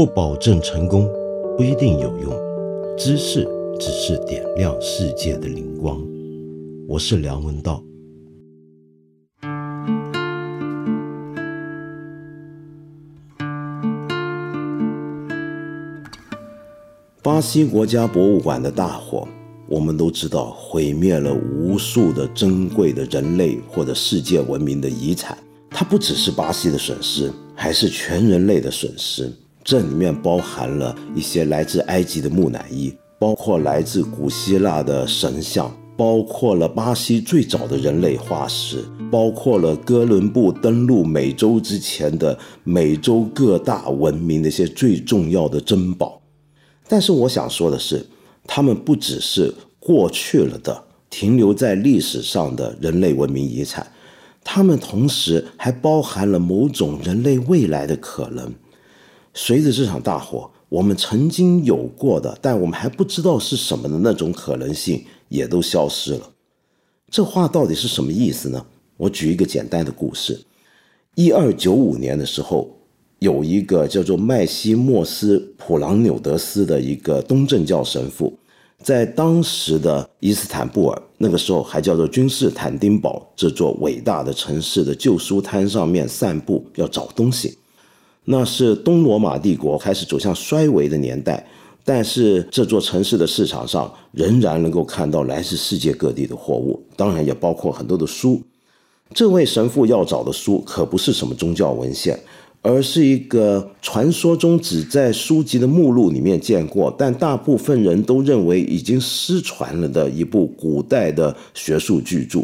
不保证成功，不一定有用。知识只是点亮世界的灵光。我是梁文道。巴西国家博物馆的大火，我们都知道毁灭了无数的珍贵的人类或者世界文明的遗产。它不只是巴西的损失，还是全人类的损失。这里面包含了一些来自埃及的木乃伊，包括来自古希腊的神像，包括了巴西最早的人类化石，包括了哥伦布登陆美洲之前的美洲各大文明的一些最重要的珍宝。但是我想说的是，它们不只是过去了的、停留在历史上的人类文明遗产，它们同时还包含了某种人类未来的可能。随着这场大火，我们曾经有过的，但我们还不知道是什么的那种可能性，也都消失了。这话到底是什么意思呢？我举一个简单的故事：一二九五年的时候，有一个叫做麦西莫斯·普朗纽德斯的一个东正教神父，在当时的伊斯坦布尔，那个时候还叫做君士坦丁堡这座伟大的城市的旧书摊上面散步，要找东西。那是东罗马帝国开始走向衰微的年代，但是这座城市的市场上仍然能够看到来自世界各地的货物，当然也包括很多的书。这位神父要找的书可不是什么宗教文献，而是一个传说中只在书籍的目录里面见过，但大部分人都认为已经失传了的一部古代的学术巨著。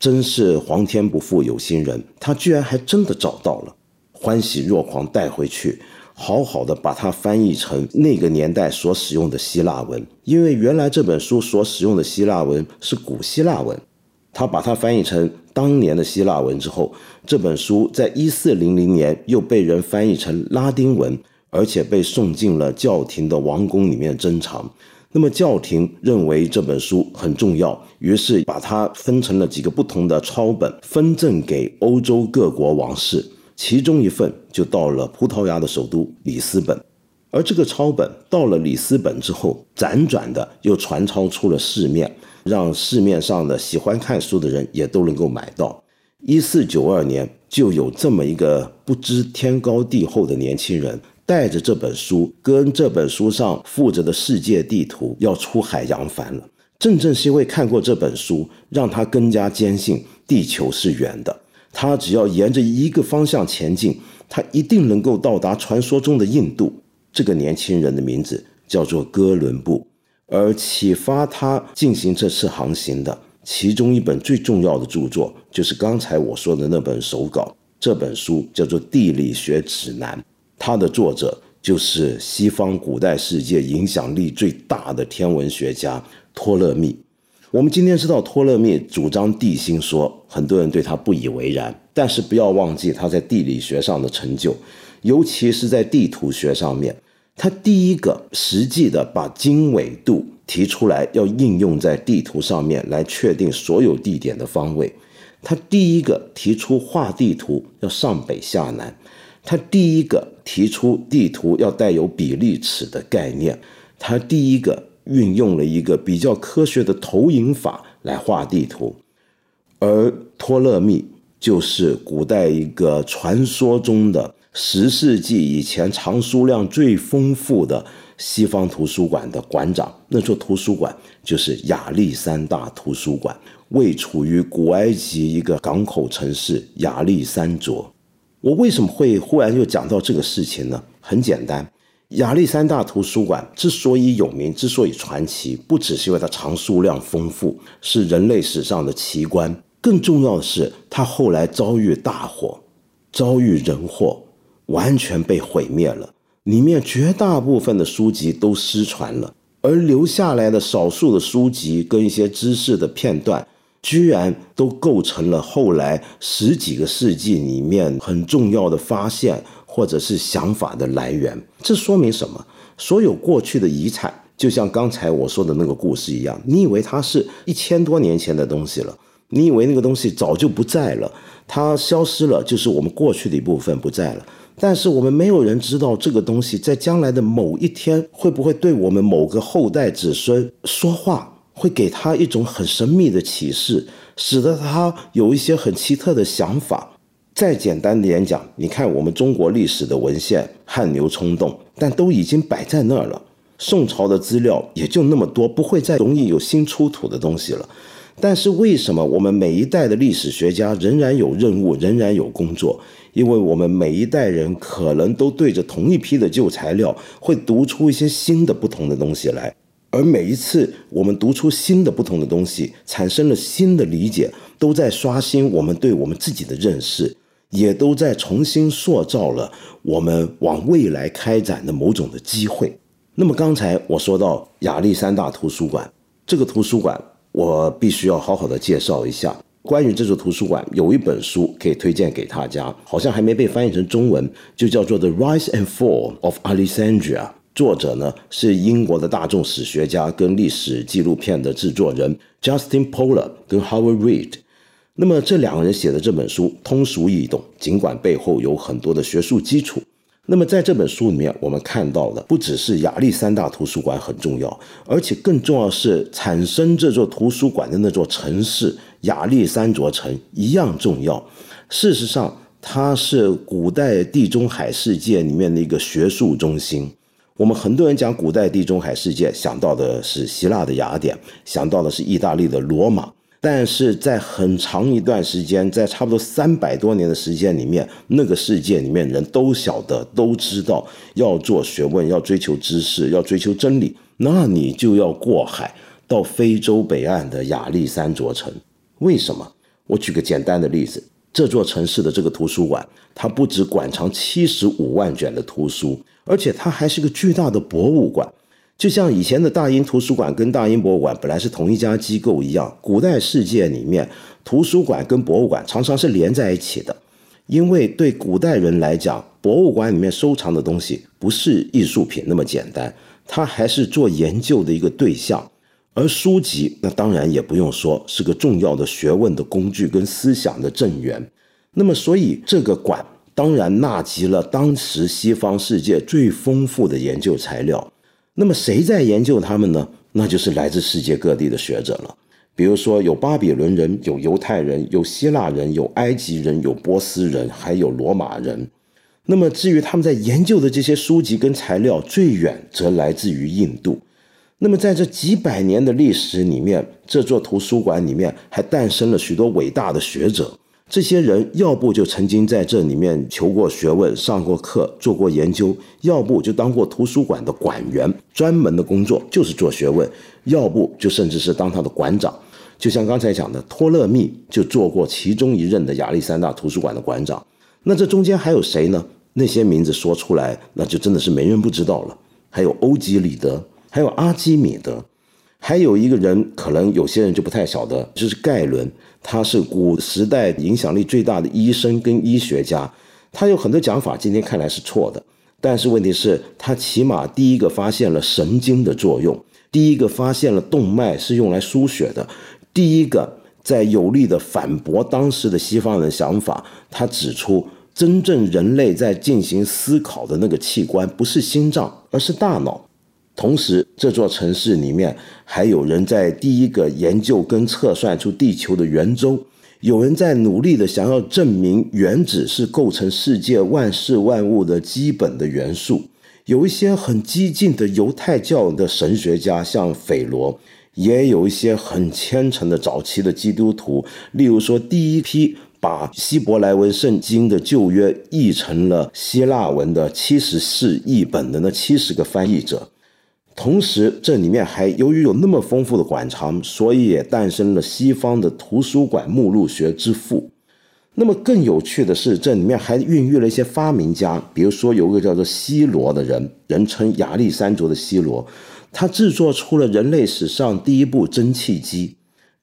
真是皇天不负有心人，他居然还真的找到了。欢喜若狂带回去，好好的把它翻译成那个年代所使用的希腊文，因为原来这本书所使用的希腊文是古希腊文。他把它翻译成当年的希腊文之后，这本书在一四零零年又被人翻译成拉丁文，而且被送进了教廷的王宫里面珍藏。那么教廷认为这本书很重要，于是把它分成了几个不同的抄本，分赠给欧洲各国王室。其中一份就到了葡萄牙的首都里斯本，而这个抄本到了里斯本之后，辗转的又传抄出了市面，让市面上的喜欢看书的人也都能够买到。一四九二年，就有这么一个不知天高地厚的年轻人，带着这本书跟这本书上附着的世界地图，要出海扬帆了。正正是因为看过这本书，让他更加坚信地球是圆的。他只要沿着一个方向前进，他一定能够到达传说中的印度。这个年轻人的名字叫做哥伦布，而启发他进行这次航行的其中一本最重要的著作，就是刚才我说的那本手稿。这本书叫做《地理学指南》，它的作者就是西方古代世界影响力最大的天文学家托勒密。我们今天知道托勒密主张地心说，很多人对他不以为然。但是不要忘记他在地理学上的成就，尤其是在地图学上面，他第一个实际的把经纬度提出来，要应用在地图上面来确定所有地点的方位。他第一个提出画地图要上北下南，他第一个提出地图要带有比例尺的概念，他第一个。运用了一个比较科学的投影法来画地图，而托勒密就是古代一个传说中的十世纪以前藏书量最丰富的西方图书馆的馆长。那座图书馆就是亚历山大图书馆，位处于古埃及一个港口城市亚历山卓。我为什么会忽然又讲到这个事情呢？很简单。亚历山大图书馆之所以有名，之所以传奇，不只是因为它藏书量丰富，是人类史上的奇观。更重要的是，它后来遭遇大火，遭遇人祸，完全被毁灭了。里面绝大部分的书籍都失传了，而留下来的少数的书籍跟一些知识的片段，居然都构成了后来十几个世纪里面很重要的发现。或者是想法的来源，这说明什么？所有过去的遗产，就像刚才我说的那个故事一样，你以为它是一千多年前的东西了，你以为那个东西早就不在了，它消失了，就是我们过去的一部分不在了。但是我们没有人知道这个东西在将来的某一天会不会对我们某个后代子孙说话，会给他一种很神秘的启示，使得他有一些很奇特的想法。再简单点讲，你看我们中国历史的文献汗牛充栋，但都已经摆在那儿了。宋朝的资料也就那么多，不会再容易有新出土的东西了。但是为什么我们每一代的历史学家仍然有任务，仍然有工作？因为我们每一代人可能都对着同一批的旧材料，会读出一些新的、不同的东西来。而每一次我们读出新的、不同的东西，产生了新的理解，都在刷新我们对我们自己的认识，也都在重新塑造了我们往未来开展的某种的机会。那么刚才我说到亚历山大图书馆，这个图书馆。我必须要好好的介绍一下关于这座图书馆，有一本书可以推荐给大家，好像还没被翻译成中文，就叫做《The Rise and Fall of Alexandria》。作者呢是英国的大众史学家跟历史纪录片的制作人 Justin Poler 跟 Howard Reed。那么这两个人写的这本书通俗易懂，尽管背后有很多的学术基础。那么在这本书里面，我们看到的不只是亚历山大图书馆很重要，而且更重要是产生这座图书馆的那座城市亚历山卓城一样重要。事实上，它是古代地中海世界里面的一个学术中心。我们很多人讲古代地中海世界，想到的是希腊的雅典，想到的是意大利的罗马。但是在很长一段时间，在差不多三百多年的时间里面，那个世界里面人都晓得、都知道，要做学问、要追求知识、要追求真理，那你就要过海到非洲北岸的亚历山卓城。为什么？我举个简单的例子，这座城市的这个图书馆，它不止馆藏七十五万卷的图书，而且它还是个巨大的博物馆。就像以前的大英图书馆跟大英博物馆本来是同一家机构一样，古代世界里面，图书馆跟博物馆常常是连在一起的，因为对古代人来讲，博物馆里面收藏的东西不是艺术品那么简单，它还是做研究的一个对象，而书籍那当然也不用说，是个重要的学问的工具跟思想的正源。那么，所以这个馆当然纳集了当时西方世界最丰富的研究材料。那么谁在研究他们呢？那就是来自世界各地的学者了。比如说，有巴比伦人，有犹太人，有希腊人，有埃及人，有波斯人，还有罗马人。那么至于他们在研究的这些书籍跟材料，最远则来自于印度。那么在这几百年的历史里面，这座图书馆里面还诞生了许多伟大的学者。这些人要不就曾经在这里面求过学问、上过课、做过研究，要不就当过图书馆的馆员，专门的工作就是做学问；要不就甚至是当他的馆长。就像刚才讲的，托勒密就做过其中一任的亚历山大图书馆的馆长。那这中间还有谁呢？那些名字说出来，那就真的是没人不知道了。还有欧几里德，还有阿基米德。还有一个人，可能有些人就不太晓得，就是盖伦，他是古时代影响力最大的医生跟医学家。他有很多讲法，今天看来是错的，但是问题是，他起码第一个发现了神经的作用，第一个发现了动脉是用来输血的，第一个在有力的反驳当时的西方人的想法。他指出，真正人类在进行思考的那个器官不是心脏，而是大脑。同时，这座城市里面还有人在第一个研究跟测算出地球的圆周，有人在努力的想要证明原子是构成世界万事万物的基本的元素。有一些很激进的犹太教的神学家，像斐罗，也有一些很虔诚的早期的基督徒，例如说第一批把希伯来文圣经的旧约译成了希腊文的七十四译本的那七十个翻译者。同时，这里面还由于有那么丰富的馆藏，所以也诞生了西方的图书馆目录学之父。那么更有趣的是，这里面还孕育了一些发明家，比如说有个叫做希罗的人，人称亚历山卓的希罗，他制作出了人类史上第一部蒸汽机、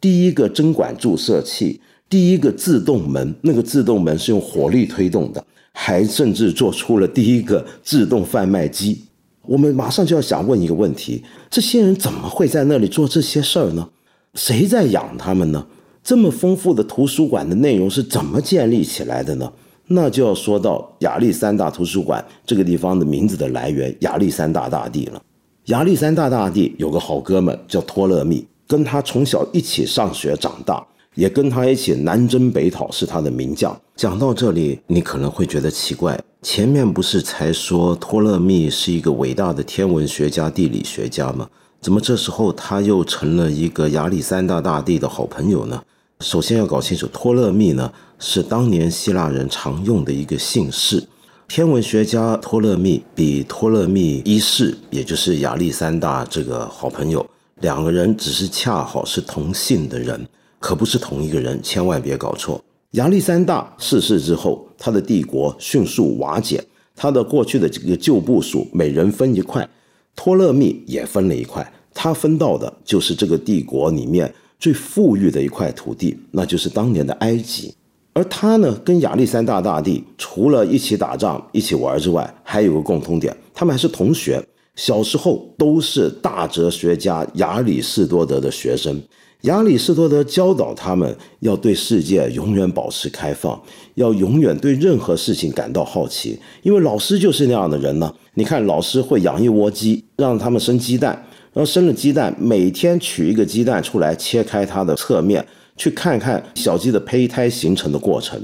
第一个针管注射器、第一个自动门，那个自动门是用火力推动的，还甚至做出了第一个自动贩卖机。我们马上就要想问一个问题：这些人怎么会在那里做这些事儿呢？谁在养他们呢？这么丰富的图书馆的内容是怎么建立起来的呢？那就要说到亚历山大图书馆这个地方的名字的来源——亚历山大大帝了。亚历山大大帝有个好哥们叫托勒密，跟他从小一起上学长大，也跟他一起南征北讨，是他的名将。讲到这里，你可能会觉得奇怪，前面不是才说托勒密是一个伟大的天文学家、地理学家吗？怎么这时候他又成了一个亚历山大大帝的好朋友呢？首先要搞清楚，托勒密呢是当年希腊人常用的一个姓氏。天文学家托勒密比托勒密一世，也就是亚历山大这个好朋友，两个人只是恰好是同姓的人，可不是同一个人，千万别搞错。亚历山大逝世之后，他的帝国迅速瓦解，他的过去的这个旧部属每人分一块。托勒密也分了一块，他分到的就是这个帝国里面最富裕的一块土地，那就是当年的埃及。而他呢，跟亚历山大大帝除了一起打仗、一起玩之外，还有个共通点，他们还是同学，小时候都是大哲学家亚里士多德的学生。亚里士多德教导他们要对世界永远保持开放，要永远对任何事情感到好奇，因为老师就是那样的人呢。你看，老师会养一窝鸡，让他们生鸡蛋，然后生了鸡蛋，每天取一个鸡蛋出来，切开它的侧面，去看看小鸡的胚胎形成的过程。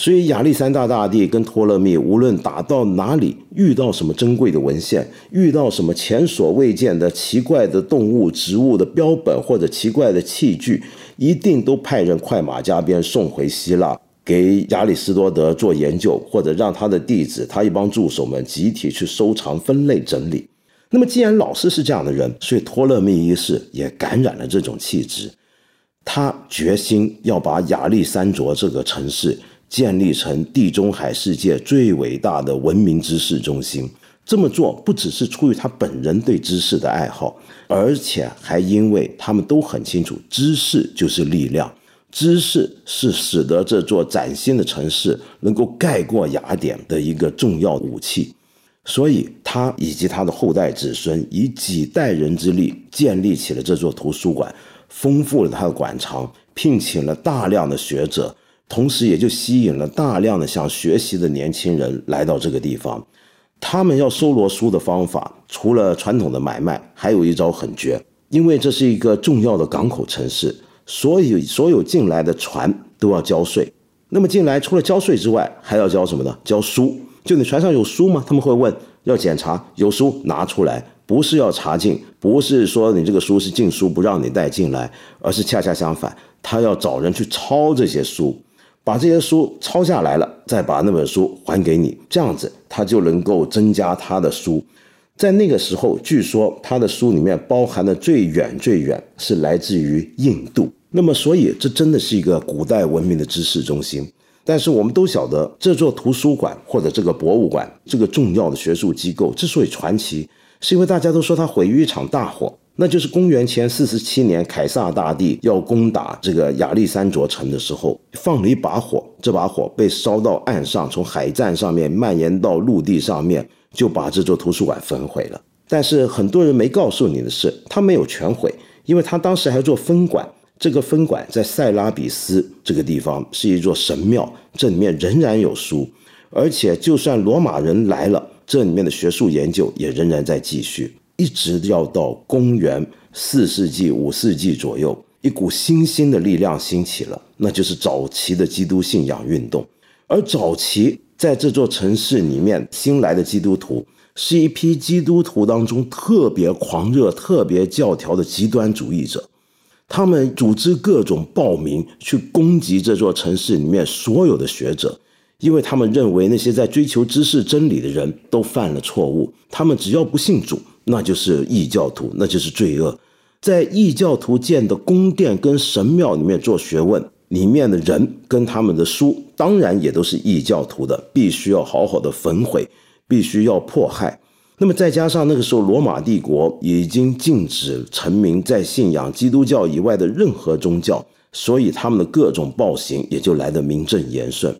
所以，亚历山大大帝跟托勒密无论打到哪里，遇到什么珍贵的文献，遇到什么前所未见的奇怪的动物、植物的标本或者奇怪的器具，一定都派人快马加鞭送回希腊，给亚里士多德做研究，或者让他的弟子、他一帮助手们集体去收藏、分类、整理。那么，既然老师是这样的人，所以托勒密一世也感染了这种气质，他决心要把亚历山卓这个城市。建立成地中海世界最伟大的文明知识中心，这么做不只是出于他本人对知识的爱好，而且还因为他们都很清楚，知识就是力量，知识是使得这座崭新的城市能够盖过雅典的一个重要武器。所以，他以及他的后代子孙以几代人之力建立起了这座图书馆，丰富了他的馆藏，聘请了大量的学者。同时，也就吸引了大量的想学习的年轻人来到这个地方。他们要搜罗书的方法，除了传统的买卖，还有一招很绝。因为这是一个重要的港口城市，所以所有进来的船都要交税。那么进来除了交税之外，还要交什么呢？交书。就你船上有书吗？他们会问，要检查，有书拿出来，不是要查禁，不是说你这个书是禁书不让你带进来，而是恰恰相反，他要找人去抄这些书。把这些书抄下来了，再把那本书还给你，这样子他就能够增加他的书。在那个时候，据说他的书里面包含的最远最远是来自于印度。那么，所以这真的是一个古代文明的知识中心。但是我们都晓得，这座图书馆或者这个博物馆这个重要的学术机构之所以传奇，是因为大家都说它毁于一场大火。那就是公元前四十七年，凯撒大帝要攻打这个亚历山卓城的时候，放了一把火，这把火被烧到岸上，从海战上面蔓延到陆地上面，就把这座图书馆焚毁了。但是很多人没告诉你的是，他没有全毁，因为他当时还做分馆，这个分馆在塞拉比斯这个地方是一座神庙，这里面仍然有书，而且就算罗马人来了，这里面的学术研究也仍然在继续。一直要到公元四世纪、五世纪左右，一股新兴的力量兴起了，那就是早期的基督信仰运动。而早期在这座城市里面新来的基督徒，是一批基督徒当中特别狂热、特别教条的极端主义者。他们组织各种暴民去攻击这座城市里面所有的学者，因为他们认为那些在追求知识真理的人都犯了错误，他们只要不信主。那就是异教徒，那就是罪恶。在异教徒建的宫殿跟神庙里面做学问，里面的人跟他们的书，当然也都是异教徒的，必须要好好的焚毁，必须要迫害。那么再加上那个时候罗马帝国已经禁止臣民在信仰基督教以外的任何宗教，所以他们的各种暴行也就来得名正言顺。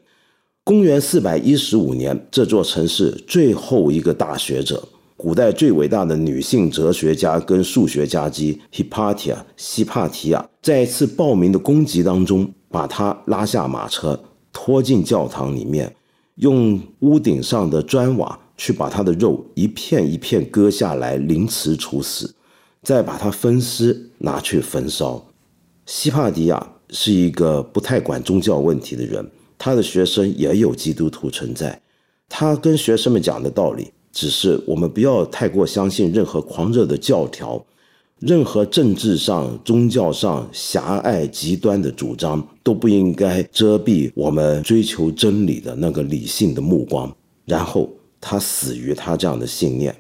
公元四百一十五年，这座城市最后一个大学者。古代最伟大的女性哲学家跟数学家之 Hippatia 西帕提亚，在一次暴民的攻击当中，把她拉下马车，拖进教堂里面，用屋顶上的砖瓦去把她的肉一片一片割下来，凌迟处死，再把她分尸拿去焚烧。西帕迪亚是一个不太管宗教问题的人，他的学生也有基督徒存在，他跟学生们讲的道理。只是我们不要太过相信任何狂热的教条，任何政治上、宗教上狭隘极端的主张都不应该遮蔽我们追求真理的那个理性的目光。然后他死于他这样的信念，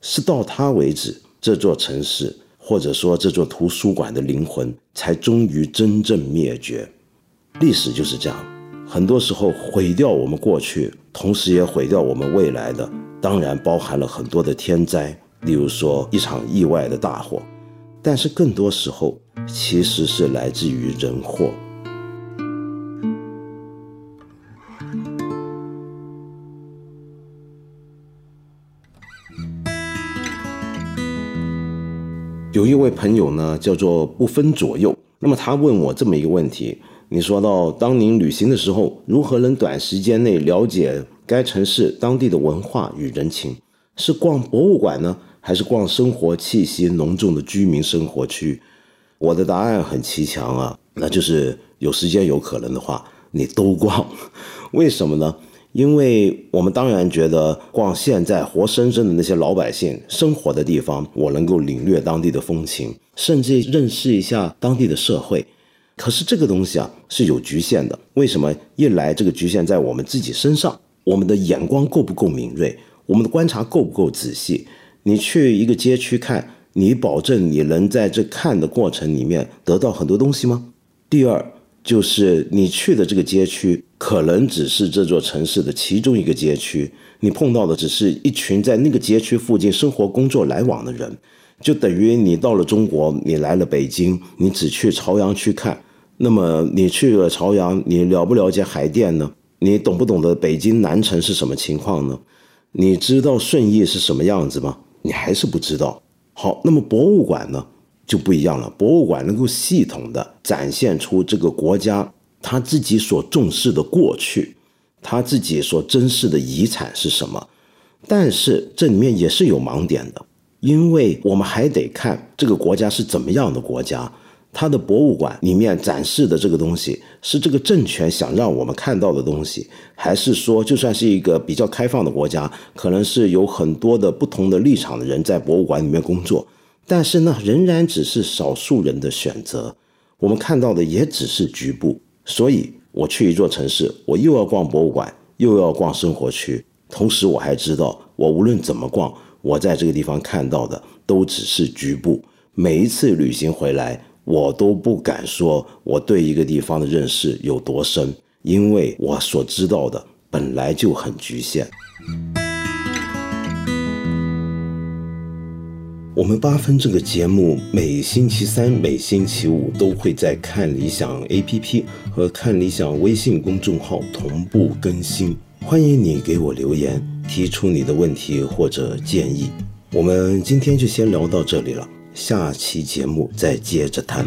是到他为止，这座城市或者说这座图书馆的灵魂才终于真正灭绝。历史就是这样，很多时候毁掉我们过去，同时也毁掉我们未来的。当然包含了很多的天灾，例如说一场意外的大火，但是更多时候其实是来自于人祸。有一位朋友呢，叫做不分左右，那么他问我这么一个问题：你说到当您旅行的时候，如何能短时间内了解？该城市当地的文化与人情，是逛博物馆呢，还是逛生活气息浓重的居民生活区？我的答案很奇强啊，那就是有时间有可能的话，你都逛。为什么呢？因为我们当然觉得逛现在活生生的那些老百姓生活的地方，我能够领略当地的风情，甚至认识一下当地的社会。可是这个东西啊是有局限的。为什么？一来这个局限在我们自己身上。我们的眼光够不够敏锐？我们的观察够不够仔细？你去一个街区看，你保证你能在这看的过程里面得到很多东西吗？第二，就是你去的这个街区，可能只是这座城市的其中一个街区，你碰到的只是一群在那个街区附近生活、工作、来往的人，就等于你到了中国，你来了北京，你只去朝阳区看，那么你去了朝阳，你了不了解海淀呢？你懂不懂得北京南城是什么情况呢？你知道顺义是什么样子吗？你还是不知道。好，那么博物馆呢就不一样了。博物馆能够系统的展现出这个国家他自己所重视的过去，他自己所珍视的遗产是什么。但是这里面也是有盲点的，因为我们还得看这个国家是怎么样的国家。它的博物馆里面展示的这个东西，是这个政权想让我们看到的东西，还是说，就算是一个比较开放的国家，可能是有很多的不同的立场的人在博物馆里面工作，但是呢，仍然只是少数人的选择，我们看到的也只是局部。所以，我去一座城市，我又要逛博物馆，又要逛生活区，同时我还知道，我无论怎么逛，我在这个地方看到的都只是局部。每一次旅行回来。我都不敢说我对一个地方的认识有多深，因为我所知道的本来就很局限。我们八分这个节目每星期三、每星期五都会在看理想 APP 和看理想微信公众号同步更新，欢迎你给我留言，提出你的问题或者建议。我们今天就先聊到这里了。下期节目再接着谈。